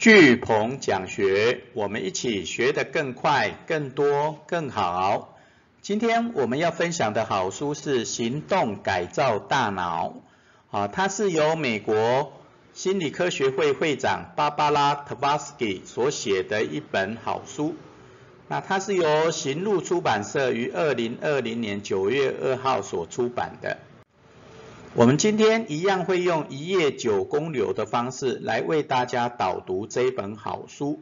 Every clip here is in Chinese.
巨鹏讲学，我们一起学得更快、更多、更好。今天我们要分享的好书是《行动改造大脑》，啊，它是由美国心理科学会会长芭芭拉·特瓦斯基所写的一本好书。那它是由行路出版社于二零二零年九月二号所出版的。我们今天一样会用一页九公流的方式来为大家导读这一本好书。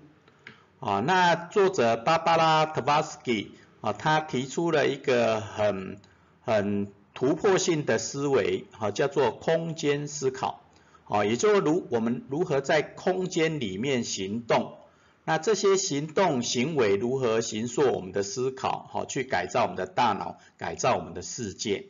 啊，那作者芭芭拉·特瓦斯基啊，他提出了一个很很突破性的思维，啊，叫做空间思考。啊，也就如我们如何在空间里面行动，那这些行动行为如何形塑我们的思考，好，去改造我们的大脑，改造我们的世界。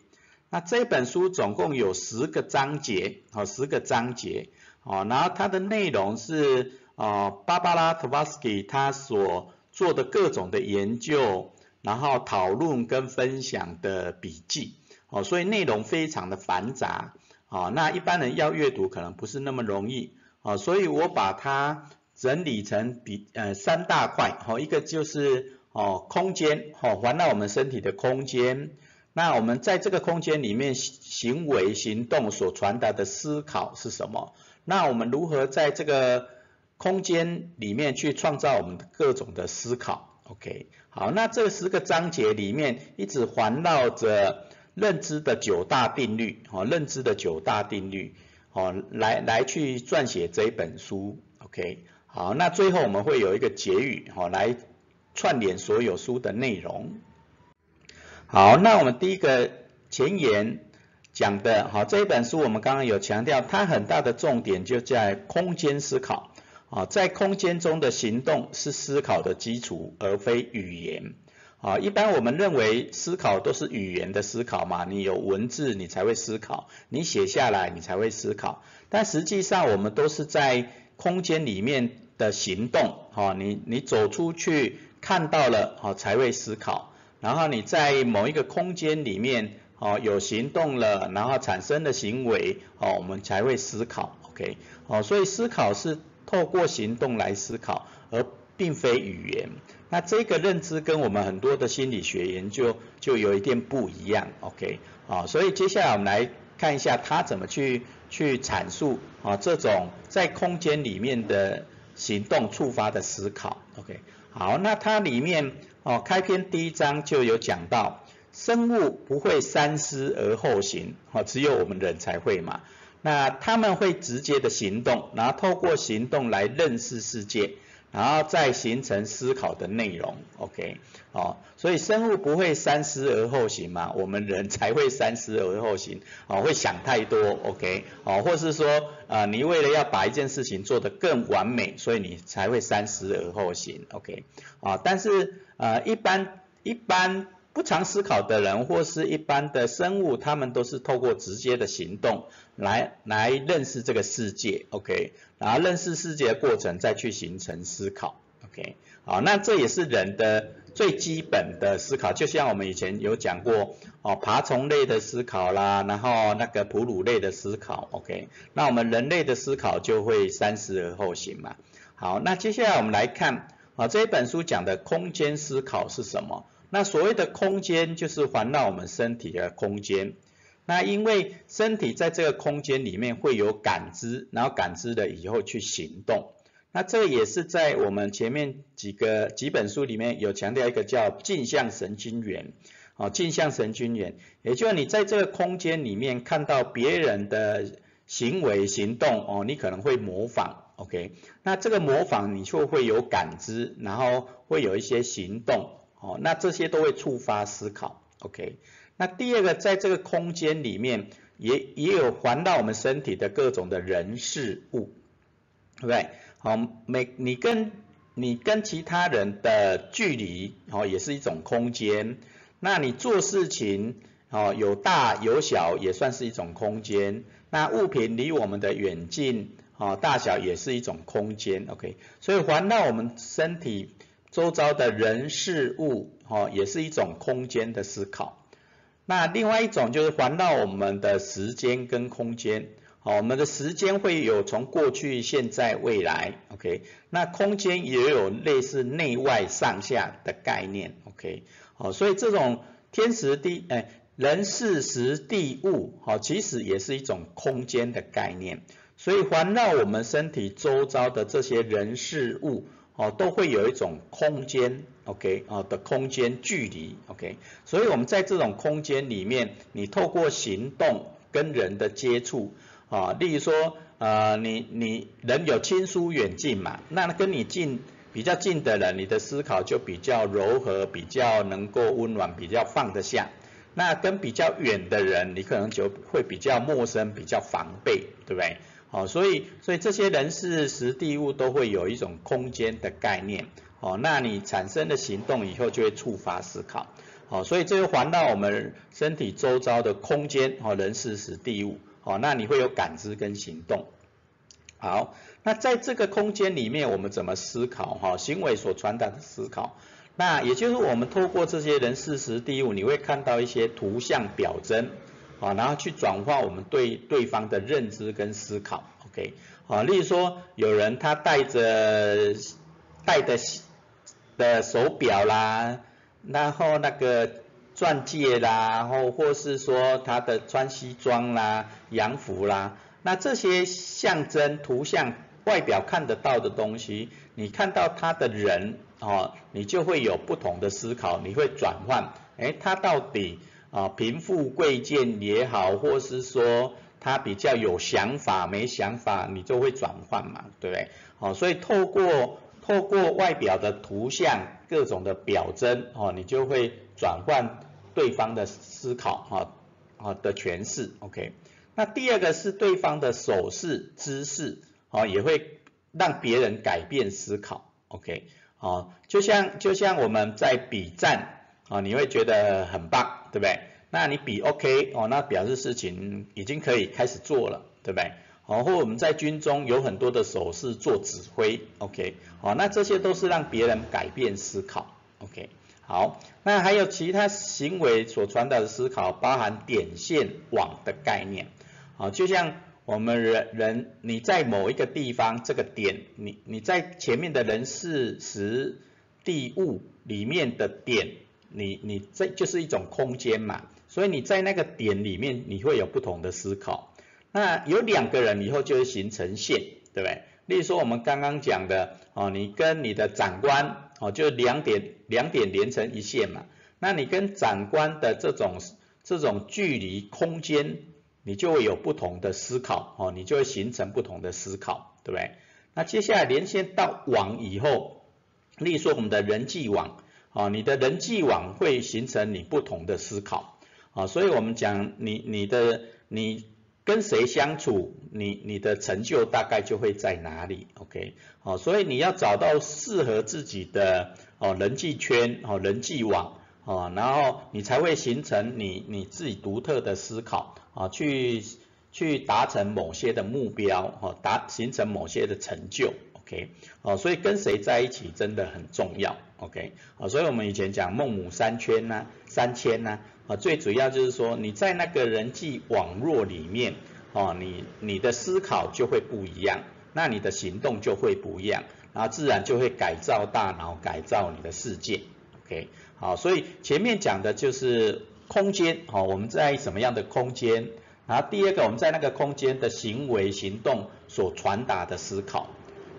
那这本书总共有十个章节，好，十个章节，哦，然后它的内容是，哦，芭芭拉·托瓦斯基他所做的各种的研究，然后讨论跟分享的笔记，哦，所以内容非常的繁杂，哦，那一般人要阅读可能不是那么容易，哦，所以我把它整理成比，呃，三大块，哦，一个就是，哦，空间，哦，环绕我们身体的空间。那我们在这个空间里面行为行动所传达的思考是什么？那我们如何在这个空间里面去创造我们各种的思考？OK，好，那这十个章节里面一直环绕着认知的九大定律，哦，认知的九大定律，哦，来来去撰写这一本书，OK，好，那最后我们会有一个结语，哦，来串联所有书的内容。好，那我们第一个前言讲的，好这一本书我们刚刚有强调，它很大的重点就在空间思考，啊，在空间中的行动是思考的基础，而非语言，啊，一般我们认为思考都是语言的思考嘛，你有文字你才会思考，你写下来你才会思考，但实际上我们都是在空间里面的行动，哈，你你走出去看到了，好才会思考。然后你在某一个空间里面，哦，有行动了，然后产生的行为，哦，我们才会思考，OK，哦，所以思考是透过行动来思考，而并非语言。那这个认知跟我们很多的心理学研究就有一点不一样，OK，啊，所以接下来我们来看一下他怎么去去阐述啊这种在空间里面的行动触发的思考，OK，好，那它里面。哦，开篇第一章就有讲到，生物不会三思而后行，哦，只有我们人才会嘛。那他们会直接的行动，然后透过行动来认识世界。然后再形成思考的内容，OK，哦，所以生物不会三思而后行嘛，我们人才会三思而后行，哦，会想太多，OK，哦，或是说，啊，你为了要把一件事情做得更完美，所以你才会三思而后行，OK，啊，但是，呃，一般一般不常思考的人或是一般的生物，他们都是透过直接的行动来来认识这个世界，OK。然后认识世界的过程，再去形成思考，OK，好，那这也是人的最基本的思考，就像我们以前有讲过，哦，爬虫类的思考啦，然后那个哺乳类的思考，OK，那我们人类的思考就会三思而后行嘛。好，那接下来我们来看，啊，这一本书讲的空间思考是什么？那所谓的空间，就是环绕我们身体的空间。那因为身体在这个空间里面会有感知，然后感知了以后去行动。那这也是在我们前面几个几本书里面有强调一个叫镜像神经元，哦，镜像神经元，也就是你在这个空间里面看到别人的行为行动，哦，你可能会模仿，OK？那这个模仿你就会有感知，然后会有一些行动，哦，那这些都会触发思考，OK？那第二个，在这个空间里面，也也有环绕我们身体的各种的人事物，对不对？好，每你跟你跟其他人的距离，哦，也是一种空间。那你做事情，哦，有大有小，也算是一种空间。那物品离我们的远近，哦，大小也是一种空间。OK，所以环绕我们身体周遭的人事物，哦，也是一种空间的思考。那另外一种就是环绕我们的时间跟空间，好，我们的时间会有从过去、现在、未来，OK，那空间也有类似内外上下的概念，OK，好，所以这种天时地，哎，人事时地物，好，其实也是一种空间的概念，所以环绕我们身体周遭的这些人事物，哦，都会有一种空间，OK，啊的空间距离，OK，所以我们在这种空间里面，你透过行动跟人的接触。啊，例如说，呃，你你人有亲疏远近嘛，那跟你近比较近的人，你的思考就比较柔和，比较能够温暖，比较放得下。那跟比较远的人，你可能就会比较陌生，比较防备，对不对？好，所以所以这些人事实地物都会有一种空间的概念。哦，那你产生的行动以后就会触发思考。好，所以这个环绕我们身体周遭的空间，哦，人事实地物。哦，那你会有感知跟行动。好，那在这个空间里面，我们怎么思考？哈，行为所传达的思考。那也就是我们透过这些人事实地物，你会看到一些图像表征，啊，然后去转化我们对对方的认知跟思考。OK，啊，例如说有人他戴着戴的的手表啦，然后那个。钻戒啦，然后或是说他的穿西装啦、洋服啦，那这些象征图像外表看得到的东西，你看到他的人哦，你就会有不同的思考，你会转换，哎，他到底啊贫富贵贱也好，或是说他比较有想法没想法，你就会转换嘛，对不对？好，所以透过透过外表的图像各种的表征哦，你就会转换。对方的思考，哈，啊的诠释，OK。那第二个是对方的手势姿势，啊，也会让别人改变思考，OK。啊，就像就像我们在比战，啊，你会觉得很棒，对不对？那你比 OK，哦，那表示事情已经可以开始做了，对不对？好，或我们在军中有很多的手势做指挥，OK。好，那这些都是让别人改变思考，OK。好，那还有其他行为所传达的思考，包含点线网的概念。好，就像我们人人你在某一个地方，这个点，你你在前面的人事时地物里面的点，你你这就是一种空间嘛。所以你在那个点里面，你会有不同的思考。那有两个人以后就会形成线，对不对？例如说我们刚刚讲的，哦，你跟你的长官。哦，就两点两点连成一线嘛，那你跟长官的这种这种距离空间，你就会有不同的思考，哦，你就会形成不同的思考，对不对？那接下来连线到网以后，例如说我们的人际网，啊，你的人际网会形成你不同的思考，啊，所以我们讲你你的你。跟谁相处，你你的成就大概就会在哪里，OK，好，所以你要找到适合自己的哦人际圈哦人际网哦，然后你才会形成你你自己独特的思考啊，去去达成某些的目标哦，达形成某些的成就，OK，哦，所以跟谁在一起真的很重要，OK，啊，所以我们以前讲孟母三迁呐，三迁呐。啊，最主要就是说你在那个人际网络里面，哦，你你的思考就会不一样，那你的行动就会不一样，然后自然就会改造大脑，改造你的世界，OK，好，所以前面讲的就是空间，哦，我们在什么样的空间，然后第二个我们在那个空间的行为行动所传达的思考，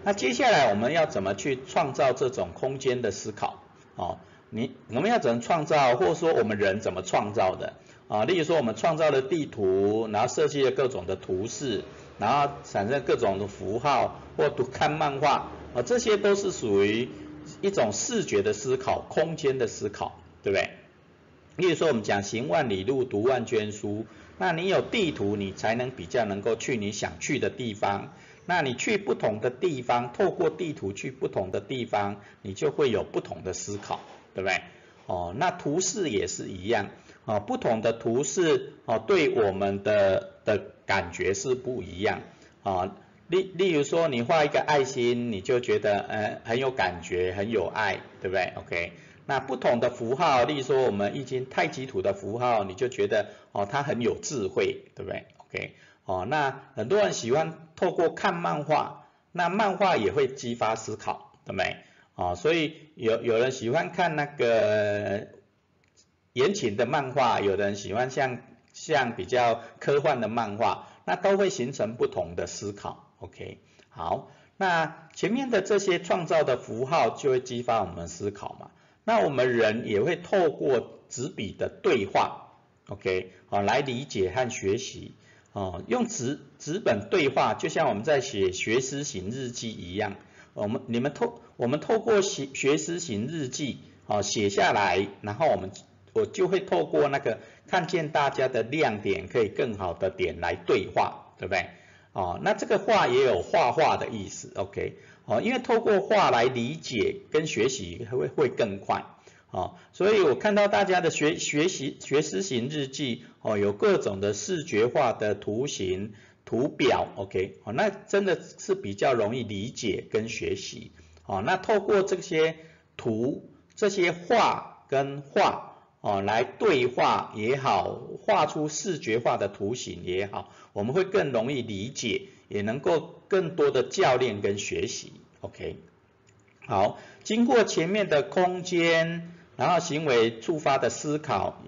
那接下来我们要怎么去创造这种空间的思考，哦？你我们要怎么创造，或者说我们人怎么创造的啊？例如说我们创造了地图，然后设计了各种的图示，然后产生各种的符号，或读看漫画啊，这些都是属于一种视觉的思考、空间的思考，对不对？例如说我们讲行万里路，读万卷书，那你有地图，你才能比较能够去你想去的地方。那你去不同的地方，透过地图去不同的地方，你就会有不同的思考。对不对？哦，那图示也是一样，哦，不同的图示哦，对我们的的感觉是不一样，啊，例例如说你画一个爱心，你就觉得呃很有感觉，很有爱，对不对？OK，那不同的符号，例如说我们易经太极图的符号，你就觉得哦它很有智慧，对不对？OK，哦，那很多人喜欢透过看漫画，那漫画也会激发思考，对没？哦，所以有有人喜欢看那个言情的漫画，有的人喜欢像像比较科幻的漫画，那都会形成不同的思考。OK，好，那前面的这些创造的符号就会激发我们思考嘛。那我们人也会透过纸笔的对话，OK，好来理解和学习。哦，用纸纸本对话，就像我们在写学思型日记一样。我们你们透我们透过写学思型日记，哦写下来，然后我们我就会透过那个看见大家的亮点，可以更好的点来对话，对不对？哦，那这个画也有画画的意思，OK？哦，因为透过画来理解跟学习会会更快，哦，所以我看到大家的学学习学思型日记，哦，有各种的视觉化的图形图表，OK？哦，那真的是比较容易理解跟学习，哦，那透过这些图这些画跟画。哦，来对话也好，画出视觉化的图形也好，我们会更容易理解，也能够更多的教练跟学习。OK，好，经过前面的空间，然后行为触发的思考，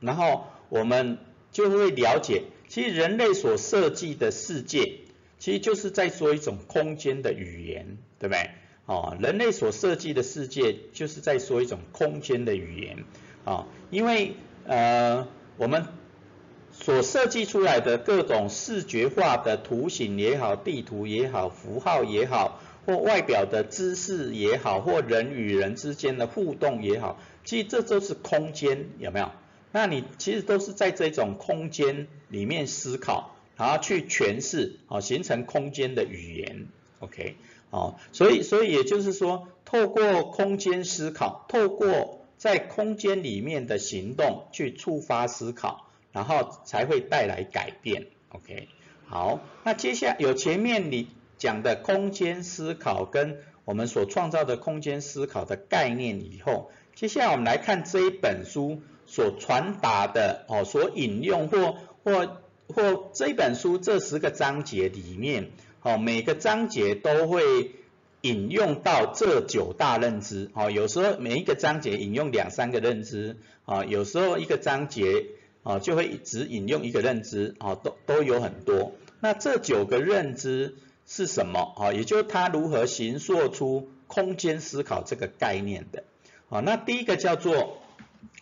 然后我们就会了解，其实人类所设计的世界，其实就是在说一种空间的语言，对不对？哦，人类所设计的世界，就是在说一种空间的语言。啊，因为呃，我们所设计出来的各种视觉化的图形也好，地图也好，符号也好，或外表的姿势也好，或人与人之间的互动也好，其实这都是空间，有没有？那你其实都是在这种空间里面思考，然后去诠释，哦，形成空间的语言，OK，哦，所以所以也就是说，透过空间思考，透过在空间里面的行动去触发思考，然后才会带来改变。OK，好，那接下来有前面你讲的空间思考跟我们所创造的空间思考的概念以后，接下来我们来看这一本书所传达的哦，所引用或或或这一本书这十个章节里面，哦每个章节都会。引用到这九大认知，哦，有时候每一个章节引用两三个认知，啊，有时候一个章节，啊，就会只引用一个认知，啊，都都有很多。那这九个认知是什么？啊，也就是它如何形塑出空间思考这个概念的。啊，那第一个叫做，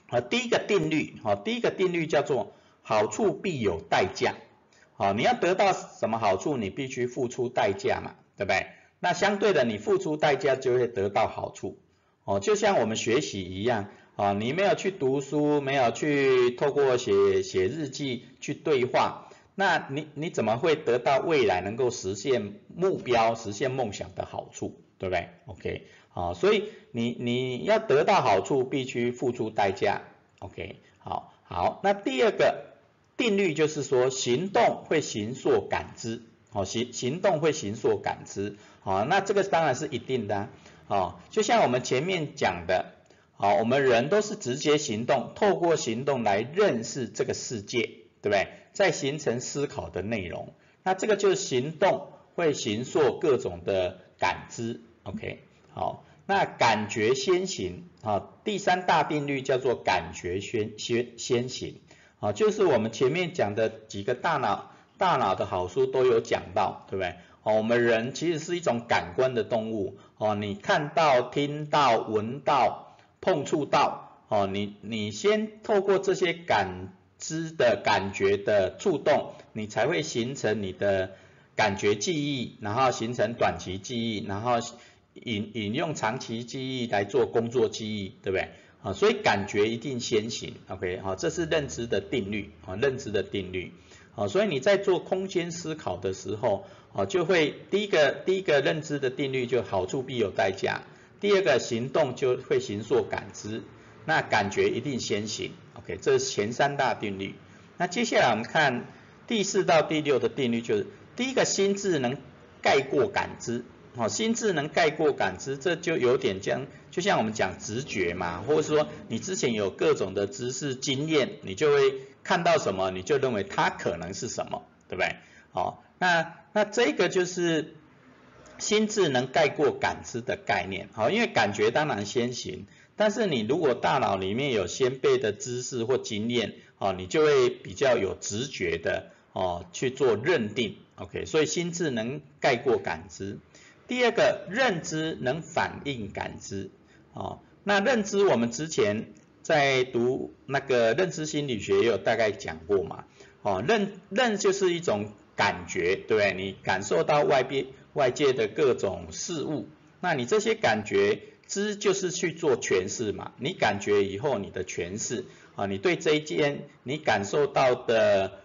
啊，第一个定律，啊，第一个定律叫做好处必有代价。啊，你要得到什么好处，你必须付出代价嘛，对不对？那相对的，你付出代价就会得到好处，哦，就像我们学习一样，啊，你没有去读书，没有去透过写写日记去对话，那你你怎么会得到未来能够实现目标、实现梦想的好处，对不对？OK，好，所以你你要得到好处，必须付出代价，OK，好，好，那第二个定律就是说，行动会形塑感知，好，行行动会形塑感知。好，那这个当然是一定的，哦，就像我们前面讲的，好，我们人都是直接行动，透过行动来认识这个世界，对不对？再形成思考的内容，那这个就是行动会形塑各种的感知，OK，好，那感觉先行，啊，第三大定律叫做感觉先先先行，啊，就是我们前面讲的几个大脑大脑的好书都有讲到，对不对？哦，我们人其实是一种感官的动物，哦，你看到、听到、闻到、碰触到，哦，你你先透过这些感知的感觉的触动，你才会形成你的感觉记忆，然后形成短期记忆，然后引引用长期记忆来做工作记忆，对不对？啊，所以感觉一定先行，OK，好，这是认知的定律，啊，认知的定律。好，所以你在做空间思考的时候，啊，就会第一个第一个认知的定律就好处必有代价，第二个行动就会形塑感知，那感觉一定先行，OK，这是前三大定律。那接下来我们看第四到第六的定律，就是第一个心智能盖过感知，哦，心智能盖过感知，这就有点像，就像我们讲直觉嘛，或者说你之前有各种的知识经验，你就会。看到什么你就认为它可能是什么，对不对？哦，那那这个就是心智能盖过感知的概念，好，因为感觉当然先行，但是你如果大脑里面有先辈的知识或经验，哦，你就会比较有直觉的哦去做认定，OK，所以心智能盖过感知。第二个，认知能反映感知，哦，那认知我们之前在读那个认知心理学也有大概讲过嘛，哦，认认就是一种感觉，对不对？你感受到外边外界的各种事物，那你这些感觉知就是去做诠释嘛，你感觉以后你的诠释啊，你对这一件你感受到的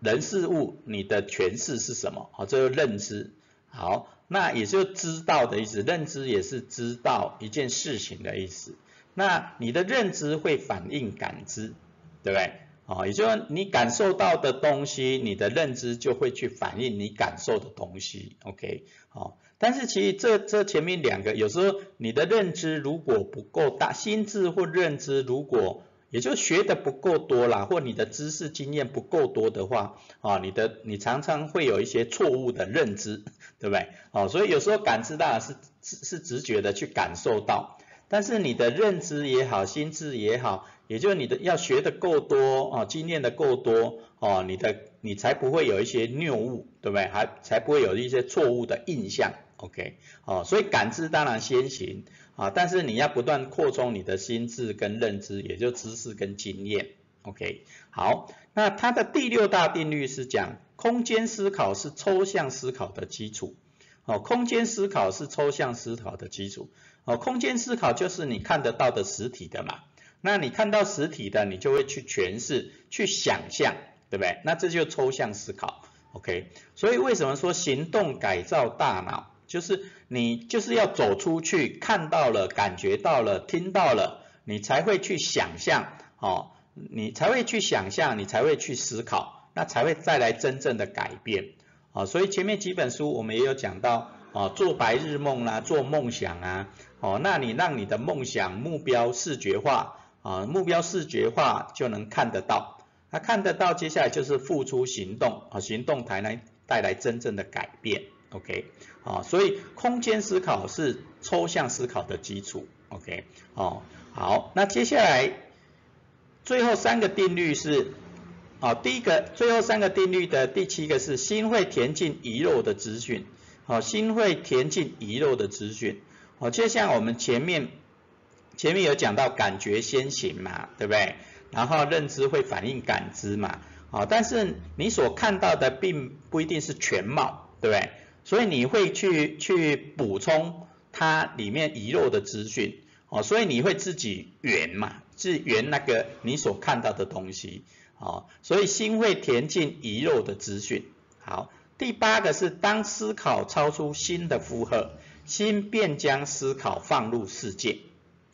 人事物，你的诠释是什么？好，这就认知，好。那也就知道的意思，认知也是知道一件事情的意思。那你的认知会反映感知，对不对？哦，也就是你感受到的东西，你的认知就会去反映你感受的东西。OK，好。但是其实这这前面两个，有时候你的认知如果不够大，心智或认知如果也就学的不够多啦，或你的知识经验不够多的话，啊，你的你常常会有一些错误的认知，对不对？哦，所以有时候感知当然是是直觉的去感受到，但是你的认知也好，心智也好，也就是你的要学的够多，哦，经验的够多，哦，你的你才不会有一些谬误，对不对？还才不会有一些错误的印象，OK，哦，所以感知当然先行。啊，但是你要不断扩充你的心智跟认知，也就知识跟经验，OK。好，那它的第六大定律是讲空间思考是抽象思考的基础，哦，空间思考是抽象思考的基础，哦，空间思考就是你看得到的实体的嘛，那你看到实体的，你就会去诠释、去想象，对不对？那这就抽象思考，OK。所以为什么说行动改造大脑？就是你就是要走出去，看到了，感觉到了，听到了，你才会去想象，哦，你才会去想象，你才会去思考，那才会再来真正的改变，啊，所以前面几本书我们也有讲到，啊，做白日梦啦，做梦想啊，哦，那你让你的梦想目标视觉化，啊，目标视觉化就能看得到，那看得到，接下来就是付出行动，啊，行动才能带来真正的改变。OK，好，所以空间思考是抽象思考的基础。OK，哦，好，那接下来最后三个定律是，好，第一个最后三个定律的第七个是心会填进遗漏的资讯，好，心会填进遗漏的资讯，好，就像我们前面前面有讲到感觉先行嘛，对不对？然后认知会反映感知嘛，好，但是你所看到的并不一定是全貌，对不对？所以你会去去补充它里面遗漏的资讯，哦，所以你会自己圆嘛，是圆那个你所看到的东西，哦，所以心会填进遗漏的资讯。好，第八个是当思考超出心的负荷，心便将思考放入世界。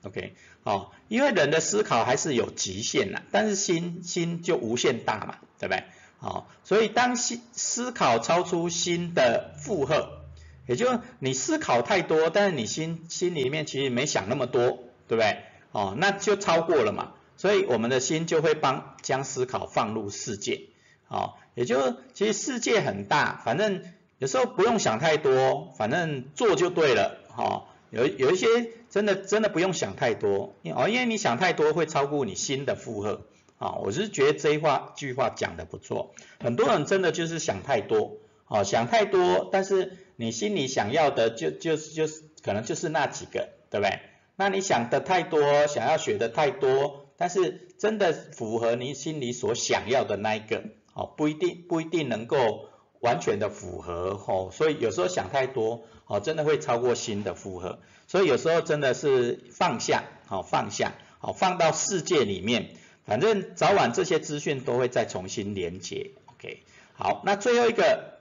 OK，哦，因为人的思考还是有极限的，但是心心就无限大嘛，对不对？好，所以当心思考超出心的负荷，也就你思考太多，但是你心心里面其实没想那么多，对不对？哦，那就超过了嘛。所以我们的心就会帮将思考放入世界，哦，也就其实世界很大，反正有时候不用想太多，反正做就对了，哈。有有一些真的真的不用想太多，哦，因为你想太多会超过你心的负荷。啊，我是觉得这一话句话讲的不错，很多人真的就是想太多，啊，想太多，但是你心里想要的就就是就是可能就是那几个，对不对？那你想的太多，想要学的太多，但是真的符合你心里所想要的那一个，哦，不一定不一定能够完全的符合，哦，所以有时候想太多，哦，真的会超过心的负荷，所以有时候真的是放下，好放下，好放到世界里面。反正早晚这些资讯都会再重新连接，OK。好，那最后一个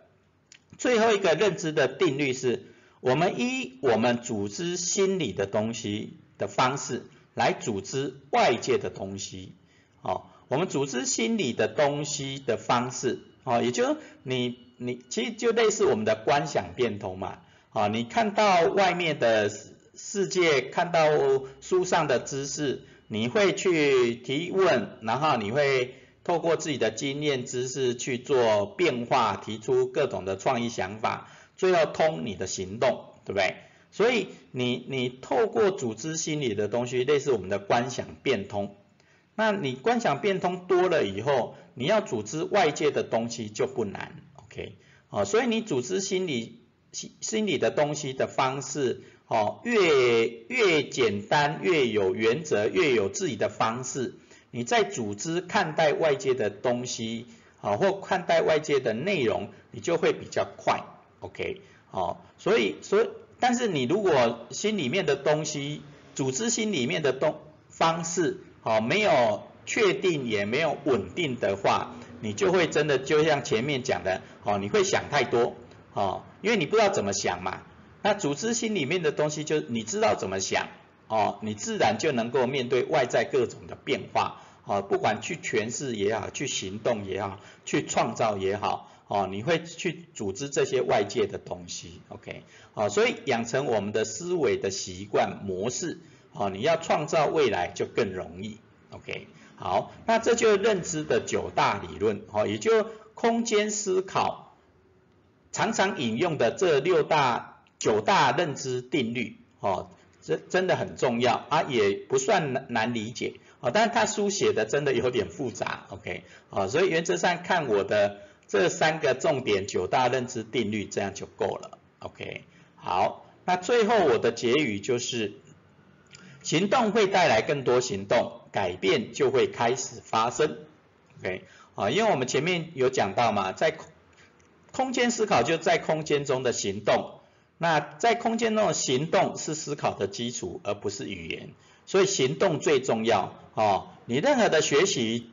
最后一个认知的定律是，我们依我们组织心理的东西的方式来组织外界的东西，哦，我们组织心理的东西的方式，哦，也就你你其实就类似我们的观想变通嘛，啊，你看到外面的世界，看到书上的知识。你会去提问，然后你会透过自己的经验知识去做变化，提出各种的创意想法，最后通你的行动，对不对？所以你你透过组织心理的东西，类似我们的观想变通。那你观想变通多了以后，你要组织外界的东西就不难，OK？哦，所以你组织心理心心理的东西的方式，哦，越越简单，越有原则，越有自己的方式，你在组织看待外界的东西，啊，或看待外界的内容，你就会比较快，OK？哦，所以所以。但是你如果心里面的东西，组织心里面的东方式，哦，没有确定也没有稳定的话，你就会真的就像前面讲的，哦，你会想太多，哦，因为你不知道怎么想嘛。那组织心里面的东西，就你知道怎么想，哦，你自然就能够面对外在各种的变化，哦，不管去诠释也好，去行动也好，去创造也好。哦，你会去组织这些外界的东西，OK，好，所以养成我们的思维的习惯模式，哦，你要创造未来就更容易，OK，好，那这就是认知的九大理论，哦，也就空间思考常常引用的这六大九大认知定律，哦，这真的很重要啊，也不算难难理解，哦，但是他书写的真的有点复杂，OK，哦，所以原则上看我的。这三个重点九大认知定律，这样就够了。OK，好，那最后我的结语就是，行动会带来更多行动，改变就会开始发生。OK，啊，因为我们前面有讲到嘛，在空间思考就在空间中的行动，那在空间中的行动是思考的基础，而不是语言，所以行动最重要。哦，你任何的学习。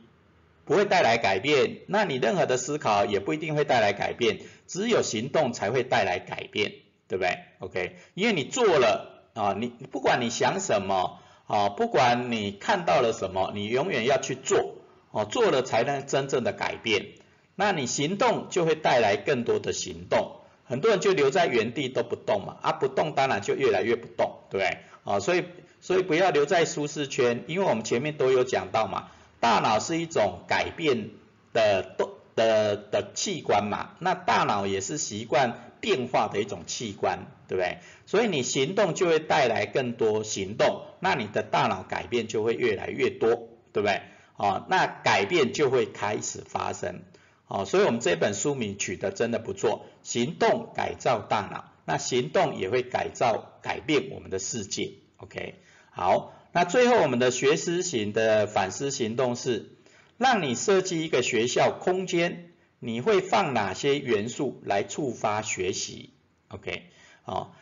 不会带来改变，那你任何的思考也不一定会带来改变，只有行动才会带来改变，对不对？OK，因为你做了啊，你不管你想什么啊，不管你看到了什么，你永远要去做哦，做了才能真正的改变。那你行动就会带来更多的行动，很多人就留在原地都不动嘛，啊不动当然就越来越不动，对不对？啊，所以所以不要留在舒适圈，因为我们前面都有讲到嘛。大脑是一种改变的动的的器官嘛，那大脑也是习惯变化的一种器官，对不对？所以你行动就会带来更多行动，那你的大脑改变就会越来越多，对不对？啊，那改变就会开始发生，哦，所以我们这本书名取得真的不错，行动改造大脑，那行动也会改造改变我们的世界，OK，好。那最后我们的学思型的反思行动是，让你设计一个学校空间，你会放哪些元素来触发学习？OK，好，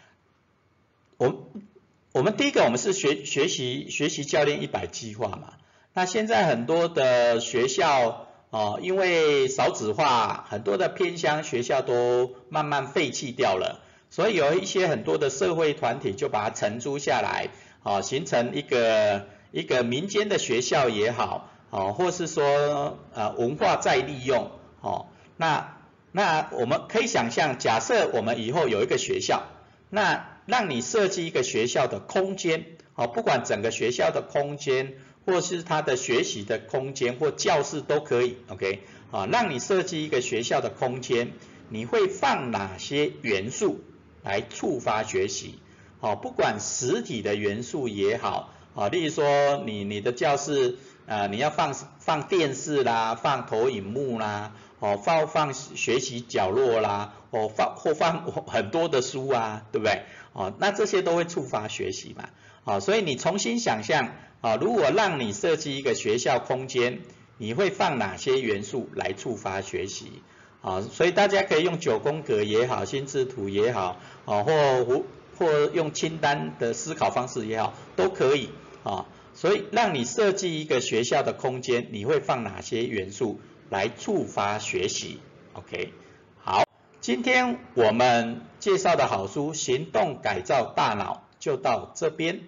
我我们第一个我们是学学习学习教练一百计划嘛，那现在很多的学校哦，因为少子化，很多的偏乡学校都慢慢废弃掉了，所以有一些很多的社会团体就把它承租下来。啊，形成一个一个民间的学校也好，哦，或是说呃文化再利用，哦，那那我们可以想象，假设我们以后有一个学校，那让你设计一个学校的空间，哦，不管整个学校的空间，或是他的学习的空间或教室都可以，OK，啊，让你设计一个学校的空间，你会放哪些元素来触发学习？哦，不管实体的元素也好，啊，例如说你你的教室，呃，你要放放电视啦，放投影幕啦，哦，放放学习角落啦，哦，放或放很多的书啊，对不对？哦，那这些都会触发学习嘛，啊，所以你重新想象，啊，如果让你设计一个学校空间，你会放哪些元素来触发学习？啊，所以大家可以用九宫格也好，心智图也好，啊，或或用清单的思考方式也好，都可以啊。所以让你设计一个学校的空间，你会放哪些元素来触发学习？OK，好，今天我们介绍的好书《行动改造大脑》就到这边。